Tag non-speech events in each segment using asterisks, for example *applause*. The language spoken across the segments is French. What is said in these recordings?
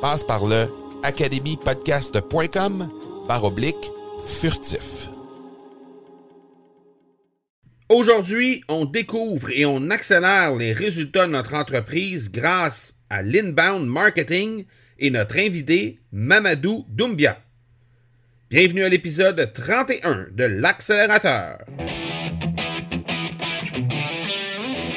Passe par le academypodcast.com par oblique furtif. Aujourd'hui, on découvre et on accélère les résultats de notre entreprise grâce à l'inbound marketing et notre invité Mamadou Doumbia. Bienvenue à l'épisode 31 de l'accélérateur.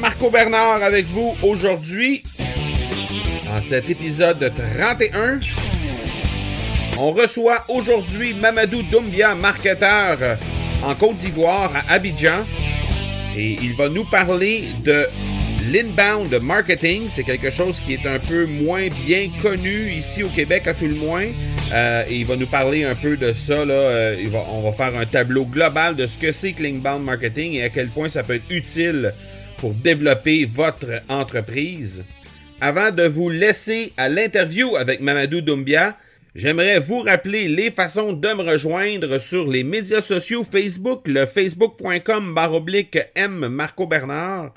Marco Bernard avec vous aujourd'hui. En cet épisode 31, on reçoit aujourd'hui Mamadou Doumbia, marketeur en Côte d'Ivoire, à Abidjan. Et il va nous parler de l'inbound marketing. C'est quelque chose qui est un peu moins bien connu ici au Québec, à tout le moins. Euh, et il va nous parler un peu de ça. Là. Euh, on va faire un tableau global de ce que c'est que l'inbound marketing et à quel point ça peut être utile pour développer votre entreprise. Avant de vous laisser à l'interview avec Mamadou Doumbia, j'aimerais vous rappeler les façons de me rejoindre sur les médias sociaux Facebook, le facebook.com baroblique M Marco Bernard,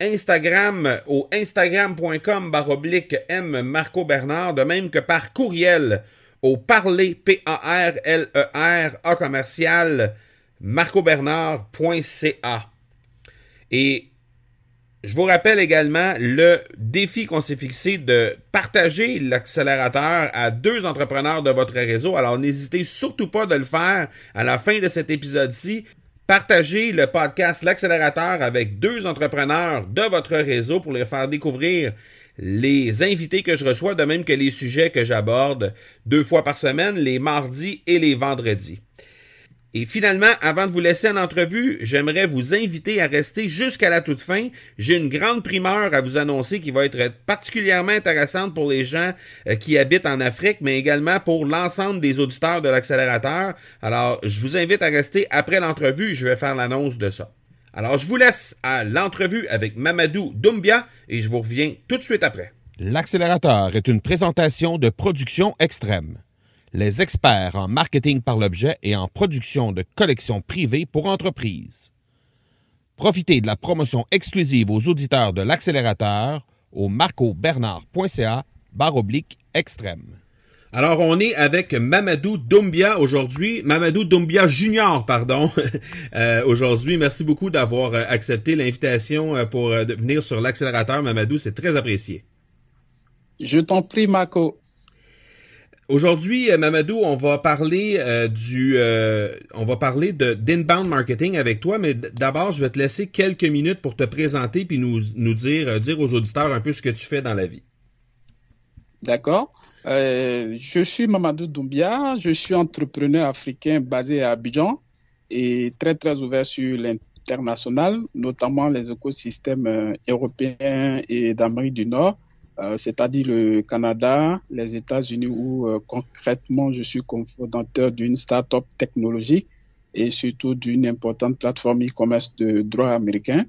Instagram au instagram.com baroblique M Marco Bernard, de même que par courriel au parler P-A-R-L-E-R A commercial marcobernard.ca. Et je vous rappelle également le défi qu'on s'est fixé de partager l'accélérateur à deux entrepreneurs de votre réseau. Alors n'hésitez surtout pas de le faire à la fin de cet épisode-ci. Partagez le podcast L'accélérateur avec deux entrepreneurs de votre réseau pour les faire découvrir les invités que je reçois, de même que les sujets que j'aborde deux fois par semaine, les mardis et les vendredis. Et finalement, avant de vous laisser en entrevue, j'aimerais vous inviter à rester jusqu'à la toute fin. J'ai une grande primeur à vous annoncer qui va être particulièrement intéressante pour les gens euh, qui habitent en Afrique, mais également pour l'ensemble des auditeurs de l'accélérateur. Alors, je vous invite à rester après l'entrevue. Je vais faire l'annonce de ça. Alors, je vous laisse à l'entrevue avec Mamadou Doumbia et je vous reviens tout de suite après. L'accélérateur est une présentation de production extrême les experts en marketing par l'objet et en production de collections privées pour entreprises. Profitez de la promotion exclusive aux auditeurs de l'accélérateur au marcobernard.ca oblique extrême. Alors, on est avec Mamadou Doumbia aujourd'hui. Mamadou Doumbia Junior, pardon. *laughs* Euh, aujourd'hui, merci beaucoup d'avoir euh, accepté l'invitation euh, pour venir sur l'accélérateur, Mamadou. C'est très apprécié. Je t'en prie, Marco. Aujourd'hui, euh, Mamadou, on va parler euh, du, euh, on va parler de d'inbound marketing avec toi, mais d'abord, je vais te laisser quelques minutes pour te présenter puis nous nous dire dire aux auditeurs un peu ce que tu fais dans la vie. D'accord. je suis Mamadou Doumbia, je suis entrepreneur africain basé à Abidjan et très très ouvert sur l'international, notamment les écosystèmes européens et d'Amérique du Nord c'est-à-dire le Canada, les États-Unis, où concrètement je suis cofondateur d'une start-up technologique et surtout d'une importante plateforme e-commerce de droit américain.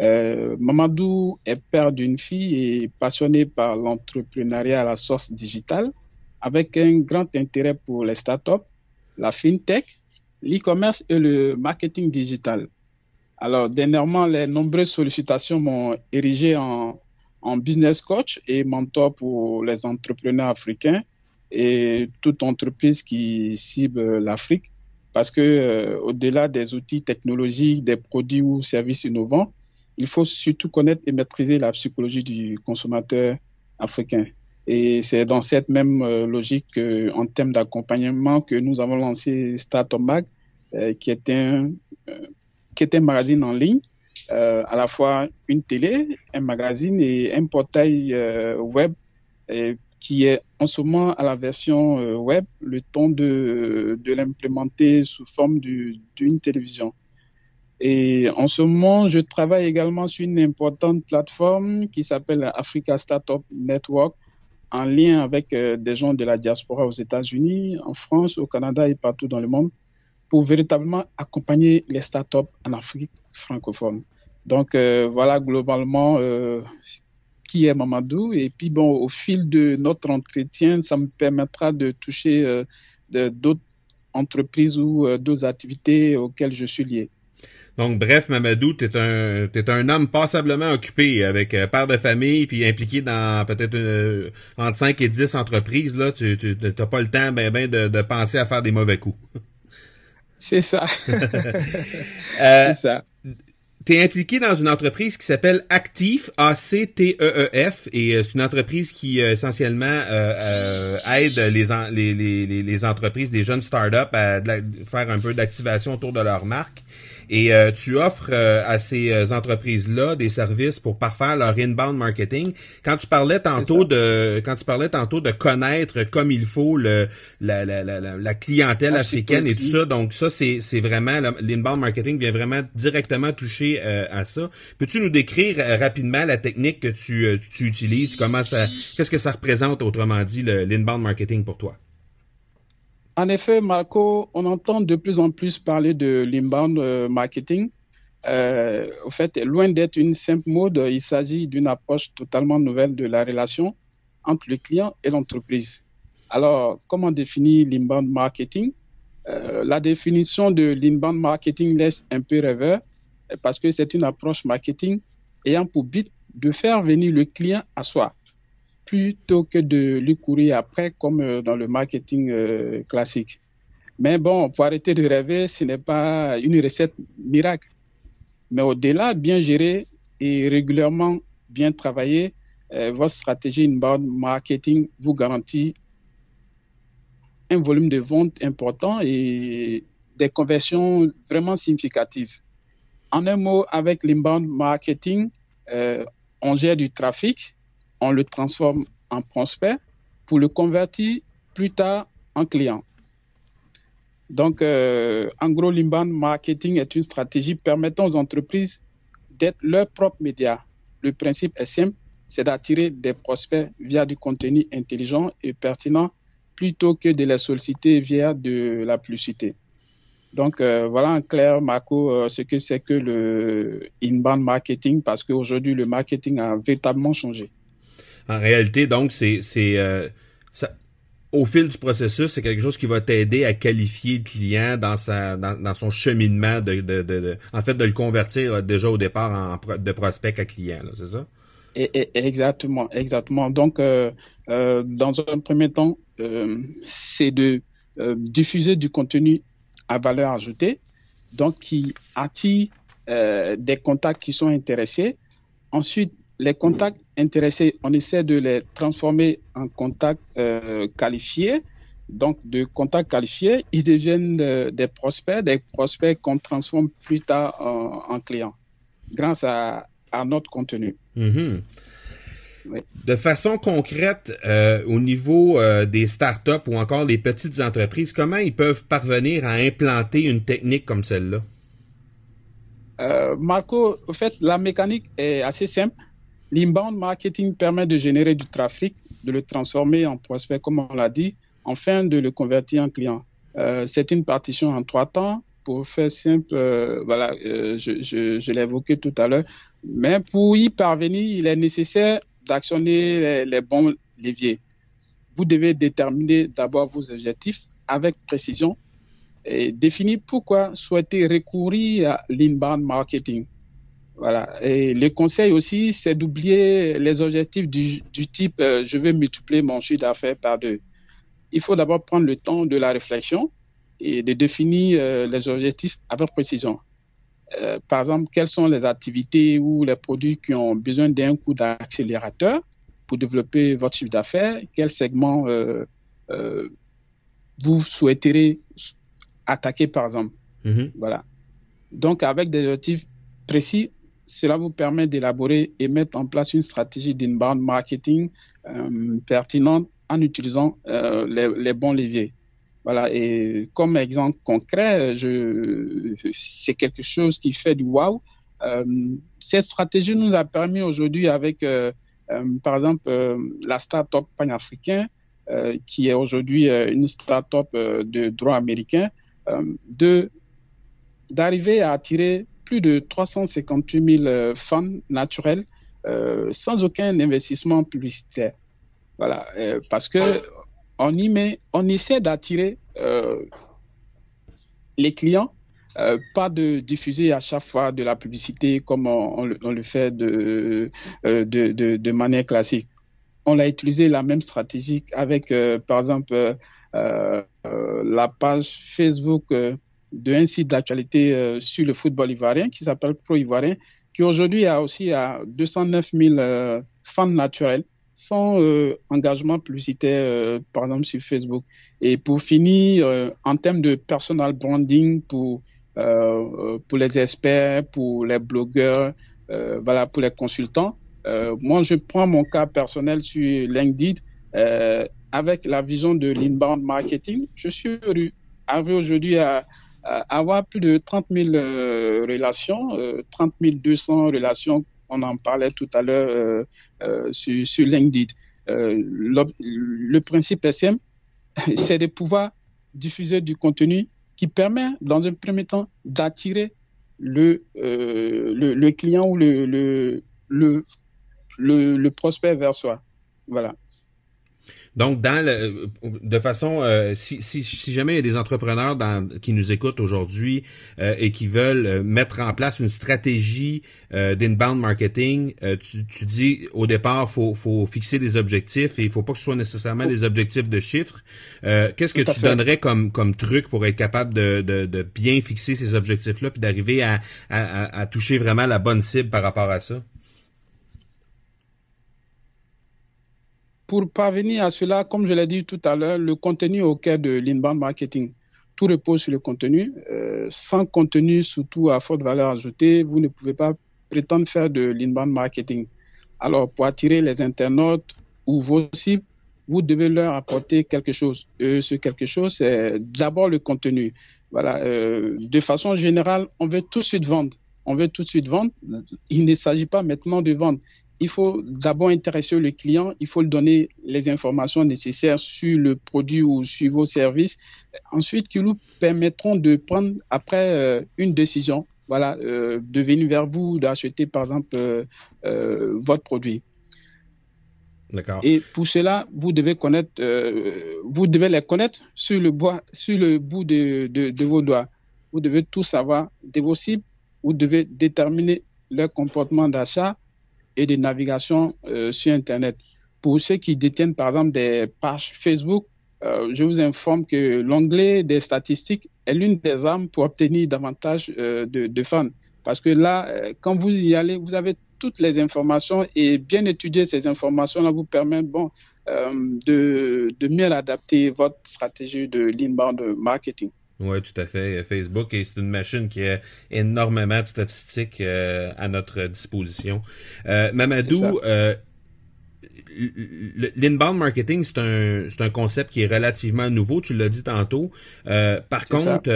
Euh, Mamadou est père d'une fille et passionné par l'entrepreneuriat à la source digitale, avec un grand intérêt pour les startups, la fintech, l'e-commerce et le marketing digital. Alors, dernièrement, les nombreuses sollicitations m'ont érigé en, en business coach et mentor pour les entrepreneurs africains et toute entreprise qui cible l'Afrique parce que euh, au-delà des outils technologiques, des produits ou services innovants, il faut surtout connaître et maîtriser la psychologie du consommateur africain. Et c'est dans cette même euh, logique en termes d'accompagnement que nous avons lancé Startup Mag, euh, qui est un qui est un magazine en ligne, à la fois une télé, un magazine et un portail web et qui est en ce moment à la version euh, web, le temps de, de l'implémenter sous forme d'une télévision. Et en ce moment, je travaille également sur une importante plateforme qui s'appelle Africa Startup Network, en lien avec euh, des gens de la diaspora aux États-Unis, en France, au Canada et partout dans le monde, pour véritablement accompagner les startups en Afrique francophone. Donc euh, voilà globalement qui est Mamadou. Et puis, bon, au fil de notre entretien, ça me permettra de toucher euh, d'autres entreprises ou euh, d'autres activités auxquelles je suis lié. Donc, bref, Mamadou, tu es un, es un homme passablement occupé avec euh, père de famille, puis impliqué dans peut-être entre 5 et 10 entreprises. Là, tu n'as pas le temps ben, ben, de, de penser à faire des mauvais coups. C'est ça. *laughs* *laughs* C'est ça tu es impliqué dans une entreprise qui s'appelle Actif, A-C-T-E-E-F, et euh, c'est une entreprise qui euh, essentiellement euh, aide les, entreprises, les jeunes startups à faire un peu d'activation autour de leur marque. Et euh, tu offres euh, à ces euh, entreprises-là des services pour parfaire leur inbound marketing. Quand tu parlais tantôt de quand tu parlais tantôt de connaître comme il faut le la, la, la, la clientèle africaine et tout ça, donc ça c'est c'est vraiment l'inbound marketing vient vraiment directement toucher à ça. Peux-tu nous décrire rapidement la technique que tu, tu utilises, comment ça qu'est-ce que ça représente autrement dit l'inbound marketing pour toi? En effet, Marco, on entend de plus en plus parler de l'inbound euh, marketing. Euh, au fait, loin d'être une simple mode, il s'agit d'une approche totalement nouvelle de la relation entre le client et l'entreprise. Alors, comment définir l'inbound marketing? Euh, La définition de l'inbound marketing laisse un peu rêveur parce que c'est une approche marketing ayant pour but de faire venir le client à soi plutôt que de lui courir après comme euh, dans le marketing euh, classique. Mais bon, pour arrêter de rêver, ce n'est pas une recette miracle. Mais au-delà, bien gérer et régulièrement bien travailler, euh, votre stratégie inbound marketing vous garantit un volume de vente important et des conversions vraiment significatives. En un mot, avec l'inbound marketing, on gère du trafic, on le transforme en prospect pour le convertir plus tard en client. Donc, euh, en gros, l'inbound marketing est une stratégie permettant aux entreprises d'être leurs propres médias. Le principe est simple, c'est d'attirer des prospects via du contenu intelligent et pertinent plutôt que de les solliciter via de la publicité. Donc euh, voilà en clair, Marco, euh, ce que c'est que le inbound marketing parce qu'aujourd'hui le marketing a véritablement changé. En réalité, donc, c'est, euh, au fil du processus, c'est quelque chose qui va t'aider à qualifier le client dans sa dans, dans son cheminement de, de, de, en fait de le convertir euh, déjà au départ en de prospect à client, c'est ça? Exactement, exactement. Donc, euh, euh, dans un premier temps, euh, c'est de diffuser du contenu à valeur ajoutée, donc qui attire des contacts qui sont intéressés. Ensuite, les contacts intéressés, on essaie de les transformer en contacts euh, qualifiés. Donc, de contacts qualifiés, ils deviennent euh, des prospects, des prospects qu'on transforme plus tard en, clients grâce à, notre contenu. Mm-hmm. De façon concrète, euh, au niveau des startups ou encore des petites entreprises, comment ils peuvent parvenir à implanter une technique comme celle-là? Marco, en fait, la mécanique est assez simple L'inbound marketing permet de générer du trafic, de le transformer en prospect, comme on l'a dit, enfin de le convertir en client. Euh, c'est une partition en trois temps. Pour faire simple, euh, voilà, euh, je, je, l'ai évoqué tout à l'heure. Mais pour y parvenir, il est nécessaire d'actionner les, les bons leviers. Vous devez déterminer d'abord vos objectifs avec précision et définir pourquoi souhaiter recourir à l'inbound marketing. Voilà. Et le conseil aussi, c'est d'oublier les objectifs du, du type euh, je veux multiplier mon chiffre d'affaires par deux. Il faut d'abord prendre le temps de la réflexion et de définir euh, les objectifs avec précision. Euh, par exemple, quelles sont les activités ou les produits qui ont besoin d'un coup d'accélérateur pour développer votre chiffre d'affaires? Quel segment euh, euh, vous souhaiterez attaquer, par exemple? Mhm. Voilà. Donc, avec des objectifs précis, cela vous permet d'élaborer et mettre en place une stratégie d'inbound marketing euh, pertinente en utilisant euh, les, bons leviers. Voilà. Et comme exemple concret, c'est quelque chose qui fait du wow. Euh, cette stratégie nous a permis aujourd'hui avec, par exemple, la start-up panafricain, qui est aujourd'hui une start-up de droit américain, d'arriver à attirer plus de 358 000 euh, fans naturels euh, sans aucun investissement publicitaire. Voilà, euh, parce que on y met, on essaie d'attirer les clients, pas de diffuser à chaque fois de la publicité comme on, le, fait de, manière classique. On a utilisé la même stratégie avec, par exemple, la page Facebook d'un site d'actualité euh, sur le football ivoirien qui s'appelle Pro Ivoirien, qui aujourd'hui a aussi à 209 000 euh, fans naturels sans euh, engagement publicitaire, euh, par exemple sur Facebook. Et pour finir, euh, en termes de personal branding pour euh, pour les experts, pour les blogueurs, euh, voilà, pour les consultants. Euh, moi, je prends mon cas personnel sur LinkedIn euh, avec la vision de l'inbound marketing. Je suis arrivé aujourd'hui à, avoir plus de 30 000 euh, relations, euh, 30 200 relations. On en parlait tout à l'heure euh, euh, sur, sur LinkedIn. Euh, le principe simple, *laughs* c'est de pouvoir diffuser du contenu qui permet, dans un premier temps, d'attirer le, euh, le, le, client ou le, le, le, le prospect vers soi. Voilà. Donc, dans le, de façon, euh, si, si, si, jamais il y a des entrepreneurs dans, qui nous écoutent aujourd'hui euh, et qui veulent mettre en place une stratégie euh, d'inbound marketing, euh, tu, tu dis au départ, faut, faut fixer des objectifs et il faut pas que ce soit nécessairement faut... des objectifs de chiffres. Euh, Qu'est-ce que tu fait. donnerais comme, comme truc pour être capable de, de, de bien fixer ces objectifs-là puis d'arriver à, à, à toucher vraiment la bonne cible par rapport à ça? Pour parvenir à cela, comme je l'ai dit tout à l'heure, le contenu au cœur de l'inbound marketing. Tout repose sur le contenu. Euh, sans contenu, surtout à forte valeur ajoutée, vous ne pouvez pas prétendre faire de l'inbound marketing. Alors, pour attirer les internautes ou vos cibles, vous devez leur apporter quelque chose. Euh, ce quelque chose, c'est d'abord le contenu. Voilà. Euh, de façon générale, on veut tout de suite vendre. On veut tout de suite vendre. Il ne s'agit pas maintenant de vendre il faut d'abord intéresser le client, il faut lui donner les informations nécessaires sur le produit ou sur vos services, ensuite qui nous permettront de prendre après euh, une décision, voilà, euh, de venir vers vous, d'acheter par exemple euh, votre produit. D'accord. Et pour cela, vous devez connaître, vous devez les connaître sur le bois, sur le bout de, de, de vos doigts. Vous devez tout savoir de vos cibles. Vous devez déterminer leur comportement d'achat et de navigation euh, sur Internet. Pour ceux qui détiennent par exemple des pages Facebook, euh, je vous informe que l'onglet des statistiques est l'une des armes pour obtenir davantage euh, de, fans. Parce que là, quand vous y allez, vous avez toutes les informations et bien étudier ces informations-là vous permet bon, de, de mieux adapter votre stratégie de l'inbound marketing. Oui, tout à fait. Facebook, c'est une machine qui a énormément de statistiques euh, à notre disposition. Euh, Mamadou, euh, l'inbound marketing, c'est un, un concept qui est relativement nouveau, tu l'as dit tantôt. Par contre,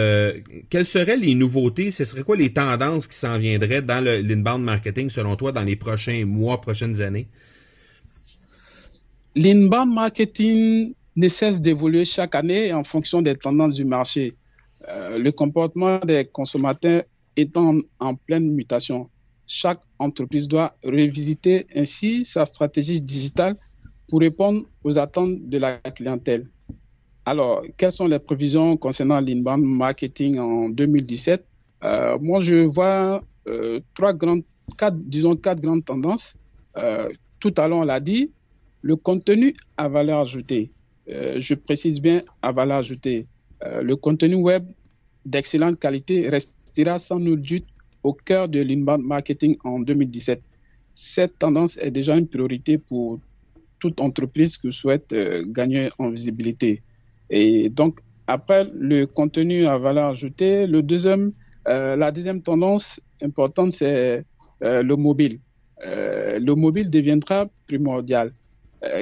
quelles seraient les nouveautés, ce serait quoi les tendances qui s'en viendraient dans l'inbound marketing selon toi dans les prochains mois, prochaines années? L'inbound marketing ne cesse d'évoluer chaque année en fonction des tendances du marché. Euh, le comportement des consommateurs étant en pleine mutation chaque entreprise doit revisiter ainsi sa stratégie digitale pour répondre aux attentes de la clientèle. Alors, quelles sont les prévisions concernant l'inbound marketing en 2017 euh, Moi, je vois euh, trois grandes, tendances. Tout à l'heure, on l'a dit, le contenu à valeur ajoutée. Je précise bien à valeur ajoutée. Euh, le contenu web d'excellente qualité restera sans nul doute au cœur de l'inbound marketing en 2017. Cette tendance est déjà une priorité pour toute entreprise qui souhaite euh, gagner en visibilité. Et donc, après le contenu à valeur ajoutée, le deuxième, euh, la deuxième tendance importante, c'est le mobile. le mobile deviendra primordial.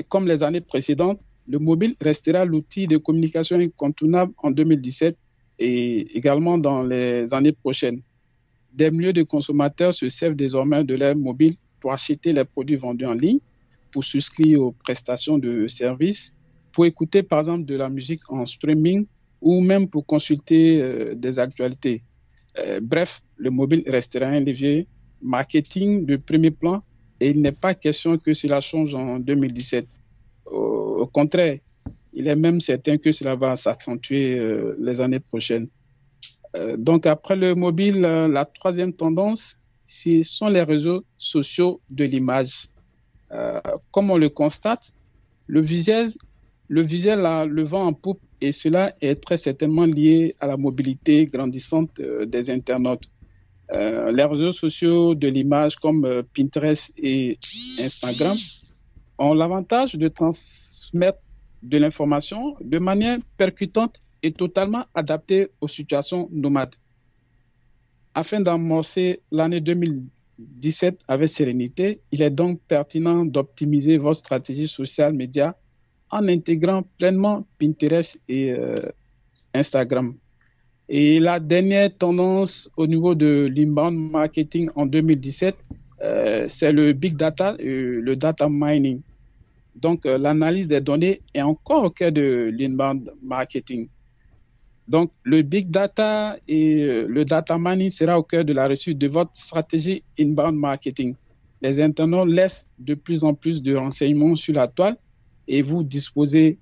comme les années précédentes, le mobile restera l'outil de communication incontournable en 2017 et également dans les années prochaines. Des milieux de consommateurs se servent désormais de l'air mobile pour acheter les produits vendus en ligne, pour souscrire aux prestations de services, pour écouter par exemple de la musique en streaming ou même pour consulter euh, des actualités. Euh, bref, le mobile restera un levier marketing de premier plan et il n'est pas question que cela change en 2017. Au, contraire, il est même certain que cela va s'accentuer euh, les années prochaines. Euh, donc après le mobile, euh, la troisième tendance, ce sont les réseaux sociaux de l'image. Comme on le constate, le visuel, le visuel le vent en poupe et cela est très certainement lié à la mobilité grandissante des internautes. les réseaux sociaux de l'image comme Pinterest et Instagram ont l'avantage de transmettre de l'information de manière percutante est totalement adapté aux situations nomades. Afin d'amorcer l'année 2017 avec sérénité, il est donc pertinent d'optimiser votre stratégie sociale média en intégrant pleinement Pinterest et euh, Instagram. Et la dernière tendance au niveau de l'inbound marketing en 2017, euh, c'est le big data, et le data mining. Donc, euh, l'analyse des données est encore au cœur de l'inbound marketing. Donc, le big data et euh, le data mining sera au cœur de la réussite de votre stratégie inbound marketing. Les internautes laissent de plus en plus de renseignements sur la toile et vous disposez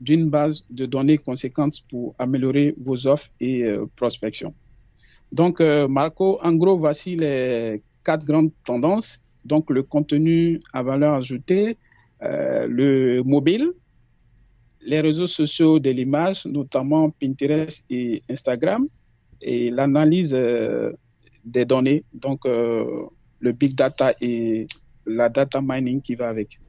d'une base de données conséquente pour améliorer vos offres et euh, prospection. Donc, euh, Marco, en gros, voici les quatre grandes tendances. Donc, le contenu à valeur ajoutée, le mobile, les réseaux sociaux de l'image, notamment Pinterest et Instagram, et l'analyse euh, des données, donc euh, le big data et la data mining qui va avec.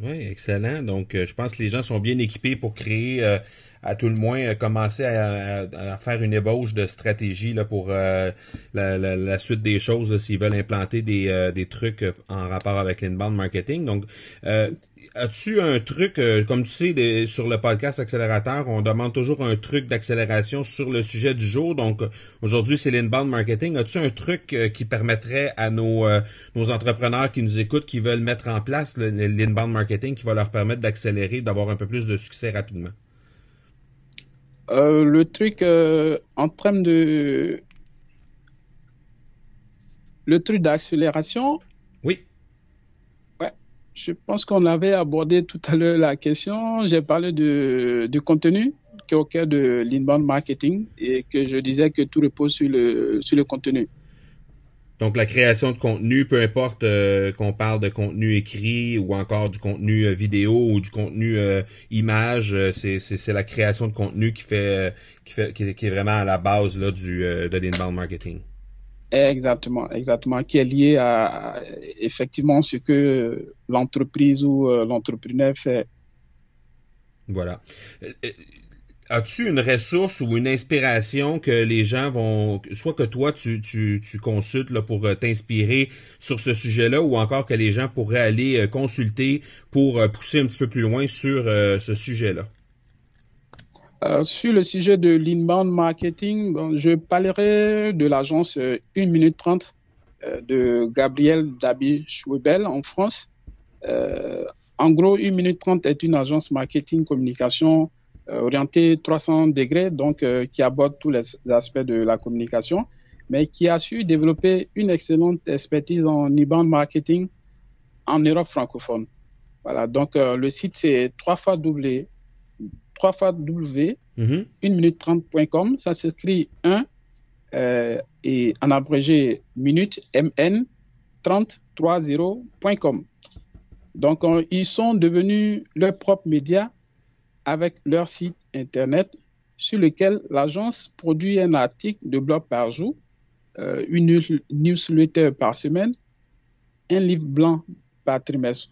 Oui, excellent. Donc, euh, je pense que les gens sont bien équipés pour créer à tout le moins euh, commencer à, faire une ébauche de stratégie là, pour euh, la, suite des choses s'ils veulent implanter des, euh, des trucs en rapport avec l'inbound marketing. Donc, as-tu un truc, comme tu sais, sur le podcast accélérateur, on demande toujours un truc d'accélération sur le sujet du jour. Donc, aujourd'hui, c'est l'inbound marketing. As-tu un truc qui permettrait à nos, nos entrepreneurs qui nous écoutent, qui veulent mettre en place l'inbound marketing, qui va leur permettre d'accélérer, d'avoir un peu plus de succès rapidement? Euh, le truc euh, en termes de le truc d'accélération. Oui. Ouais. Je pense qu'on avait abordé tout à l'heure la question. J'ai parlé de, du contenu qui est au cœur de l'inbound marketing et que je disais que tout repose sur le, sur le contenu. Donc la création de contenu, peu importe euh, qu'on parle de contenu écrit ou encore du contenu euh, vidéo ou du contenu euh, image, c'est la création de contenu qui fait qui fait qui, est vraiment à la base là du de l'inbound marketing. Exactement, exactement, qui est lié à effectivement ce que l'entreprise ou l'entrepreneur fait. Voilà as-tu une ressource ou une inspiration que les gens vont, soit que toi tu, consultes là, pour euh, t'inspirer sur ce sujet-là, ou encore que les gens pourraient aller euh, consulter pour pousser un petit peu plus loin sur ce sujet-là? sur le sujet de l'inbound marketing, je parlerai de l'agence 1 minute 30 de Gabriel Dabi Schwebel en France. En gros, 1 minute 30 est une agence marketing communication euh, orientée 300 degrés, donc euh, qui aborde tous les aspects de la communication, mais qui a su développer une excellente expertise en e marketing en Europe francophone. Voilà, donc euh, le site c'est 3 fois W, 3 fois W, 1 minute 30.com, ça s'écrit 1 et en abrégé minute MN 3030.com. Donc, ils sont devenus leurs propres médias avec leur site Internet sur lequel l'agence produit un article de blog par jour, euh, une newsletter par semaine, un livre blanc par trimestre.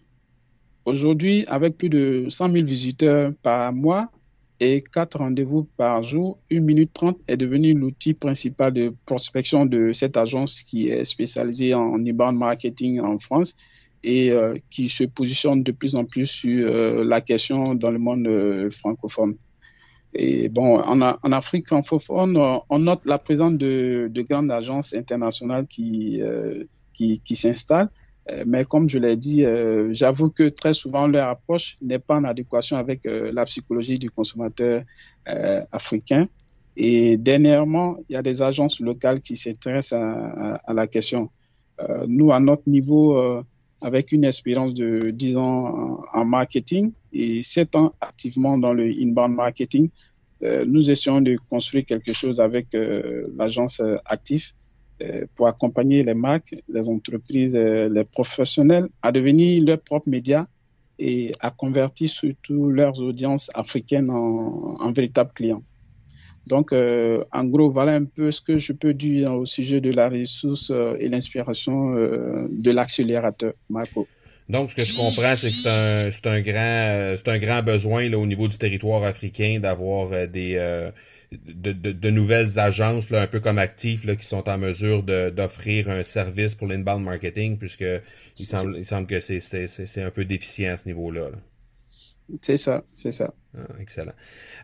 Aujourd'hui, avec plus de 100 000 visiteurs par mois et 4 rendez-vous par jour, 1 minute 30 est devenu l'outil principal de prospection de cette agence qui est spécialisée en inbound marketing en France et euh, qui se positionne de plus en plus sur euh, la question dans le monde euh, francophone. Et bon, en, Afrique francophone, on note la présence de, de grandes agences internationales qui, qui, qui s'installent. Mais comme je l'ai dit, j'avoue que très souvent leur approche n'est pas en adéquation avec la psychologie du consommateur africain. Et dernièrement, il y a des agences locales qui s'intéressent à, à, à, la question. nous, à notre niveau, avec une expérience de 10 ans en, marketing et 7 ans activement dans le inbound marketing. Euh, nous essayons de construire quelque chose avec euh, l'agence euh, Actif pour accompagner les marques, les entreprises, les professionnels à devenir leurs propres médias et à convertir surtout leurs audiences africaines en, en véritables clients. Donc, euh, en gros, voilà un peu ce que je peux dire au sujet de la ressource euh, et l'inspiration euh, de l'accélérateur, Marco. Donc, ce que je comprends, c'est que c'est un, un, grand, c'est un grand besoin là, au niveau du territoire africain d'avoir des de, de, de, nouvelles agences, là, un peu comme Actif, là, qui sont en mesure d'offrir un service pour l'inbound marketing, puisque il semble, il semble que c'est un peu déficient à ce niveau-là. là c'est ça, c'est ça. Ah, excellent.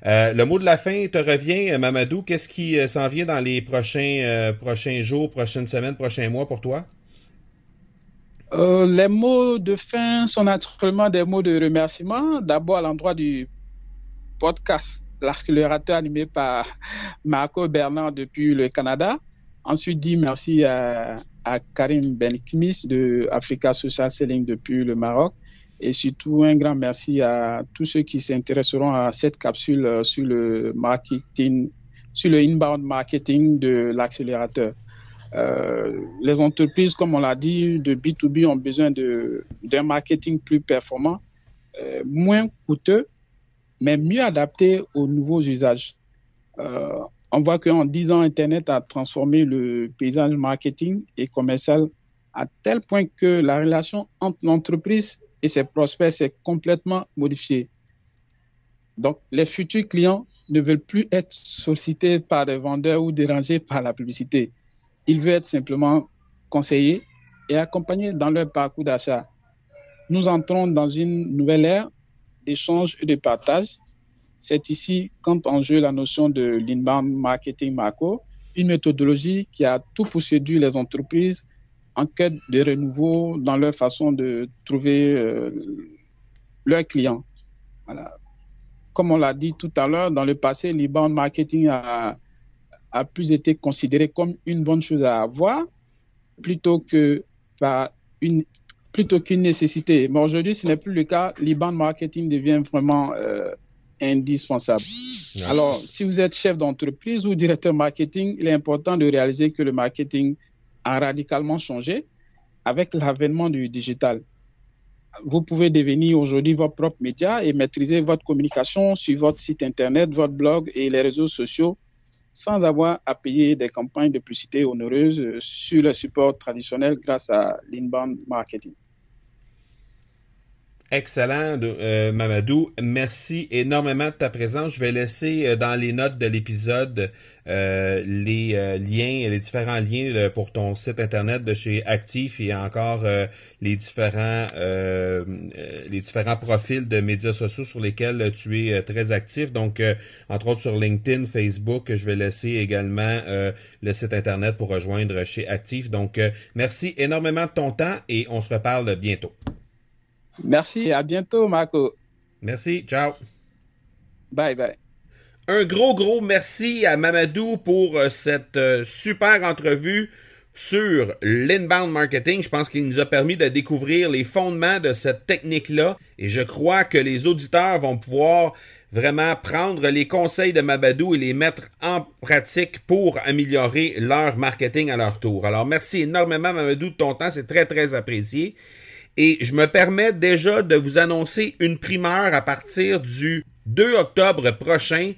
Euh, le mot de la fin te revient, Mamadou. Qu'est-ce qui euh, s'en vient dans les prochains, euh, prochains jours, prochaines semaines, prochains mois pour toi? les mots de fin sont naturellement des mots de remerciement. D'abord à l'endroit du podcast, l'accélérateur animé par *laughs* Marco Bernard depuis le Canada. Ensuite, dit merci à, à Karim Benkmis de Africa Social Selling depuis le Maroc et surtout, un grand merci à tous ceux qui s'intéresseront à cette capsule euh, sur le marketing, sur le inbound marketing de l'accélérateur. Euh, les entreprises, comme on l'a dit, de B2B ont besoin d'un marketing plus performant, euh, moins coûteux, mais mieux adapté aux nouveaux usages. On voit qu'en 10 ans, Internet a transformé le paysage marketing et commercial à tel point que la relation entre l'entreprise et ses prospects s'est complètement modifié. Donc, les futurs clients ne veulent plus être sollicités par des vendeurs ou dérangés par la publicité. Ils veulent être simplement conseillés et accompagnés dans leur parcours d'achat. Nous entrons dans une nouvelle ère d'échange et de partage. C'est ici quand en jeu la notion de l'inbound marketing macro, une méthodologie qui a tout pour séduire les entreprises en quête de renouveau dans leur façon de trouver euh, leurs clients. Voilà. Comme on l'a dit tout à l'heure, dans le passé, l'inbound marketing a, a plus été considéré comme une bonne chose à avoir plutôt que par une plutôt qu'une nécessité. Mais aujourd'hui, ce n'est plus le cas. L'inbound marketing devient vraiment euh, indispensable. Alors, si vous êtes chef d'entreprise ou directeur marketing, il est important de réaliser que le marketing a radicalement changé avec l'avènement du digital. Vous pouvez devenir aujourd'hui votre propre média et maîtriser votre communication sur votre site internet, votre blog et les réseaux sociaux sans avoir à payer des campagnes de publicité onéreuses sur le support traditionnel grâce à l'inbound marketing. Excellent, euh, Mamadou. Merci énormément de ta présence. Je vais laisser euh, dans les notes de l'épisode euh, les liens, les différents liens pour ton site internet de chez Actif et encore les différents les différents profils de médias sociaux sur lesquels tu es très actif. Donc, entre autres sur LinkedIn, Facebook, je vais laisser également le site internet pour rejoindre chez Actif. Donc, merci énormément de ton temps et on se reparle bientôt. Merci, à bientôt, Marco. Merci, ciao. Bye, bye. Un gros, gros merci à Mamadou pour euh, cette euh, super entrevue sur l'inbound marketing. Je pense qu'il nous a permis de découvrir les fondements de cette technique-là et je crois que les auditeurs vont pouvoir vraiment prendre les conseils de Mamadou et les mettre en pratique pour améliorer leur marketing à leur tour. Alors merci énormément Mamadou de ton temps, c'est très très apprécié. Et je me permets déjà de vous annoncer une primeur à partir du 2 octobre prochain.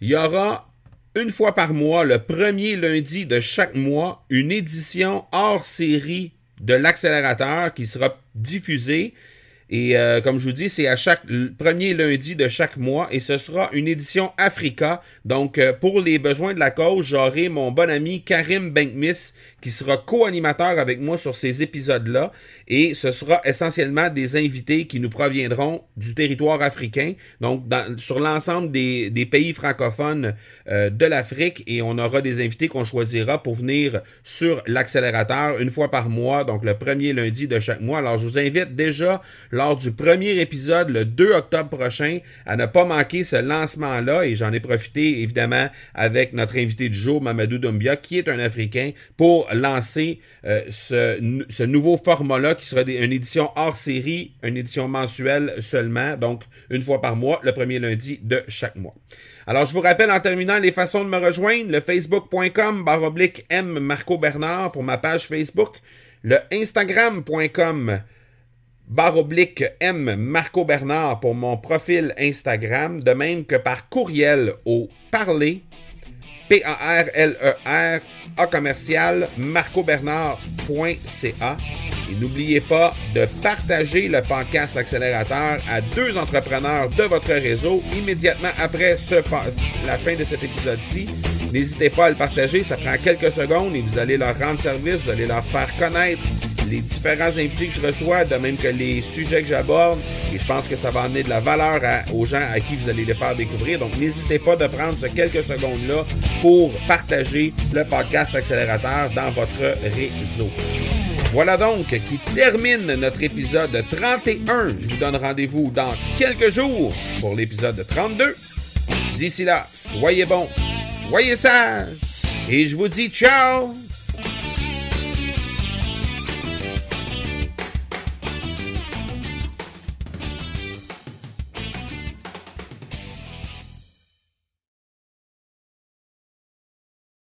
Il y aura une fois par mois, le premier lundi de chaque mois, une édition hors série de l'accélérateur qui sera diffusée et euh, comme je vous dis, c'est à chaque premier lundi de chaque mois et ce sera une édition Africa. Donc, euh, pour les besoins de la cause, j'aurai mon bon ami Karim Benkmis qui sera co-animateur avec moi sur ces épisodes-là. Et ce sera essentiellement des invités qui nous proviendront du territoire africain, donc sur l'ensemble des, pays francophones euh, de l'Afrique. Et on aura des invités qu'on choisira pour venir sur l'accélérateur une fois par mois, donc le premier lundi de chaque mois. Alors, je vous invite déjà lors du premier épisode le 2 octobre prochain à ne pas manquer ce lancement-là et j'en ai profité évidemment avec notre invité du jour, Mamadou Doumbia, qui est un Africain, pour lancer euh, ce, nouveau format-là qui sera une édition hors série, une édition mensuelle seulement, donc une fois par mois, le premier lundi de chaque mois. Alors, je vous rappelle en terminant les façons de me rejoindre, le facebook.com baroblique M Marco Bernard pour ma page Facebook, le instagram.com barre oblique M Marco Bernard pour mon profil Instagram, de même que par courriel au parler P-A-R-L-E-R A commercial marcobernard.ca. Et n'oubliez pas de partager le podcast L'Accélérateur à deux entrepreneurs de votre réseau immédiatement après la fin de cet épisode-ci. N'hésitez pas à le partager, ça prend quelques secondes et vous allez leur rendre service, vous allez leur faire connaître les différents invités que je reçois, de même que les sujets que j'aborde. Et je pense que ça va amener de la valeur aux gens à qui vous allez les faire découvrir. Donc, n'hésitez pas de prendre ces quelques secondes-là pour partager le podcast Accélérateur dans votre réseau. Voilà donc qui termine notre épisode 31. Je vous donne rendez-vous dans quelques jours pour l'épisode 32. D'ici là, soyez bons, soyez sages et je vous dis ciao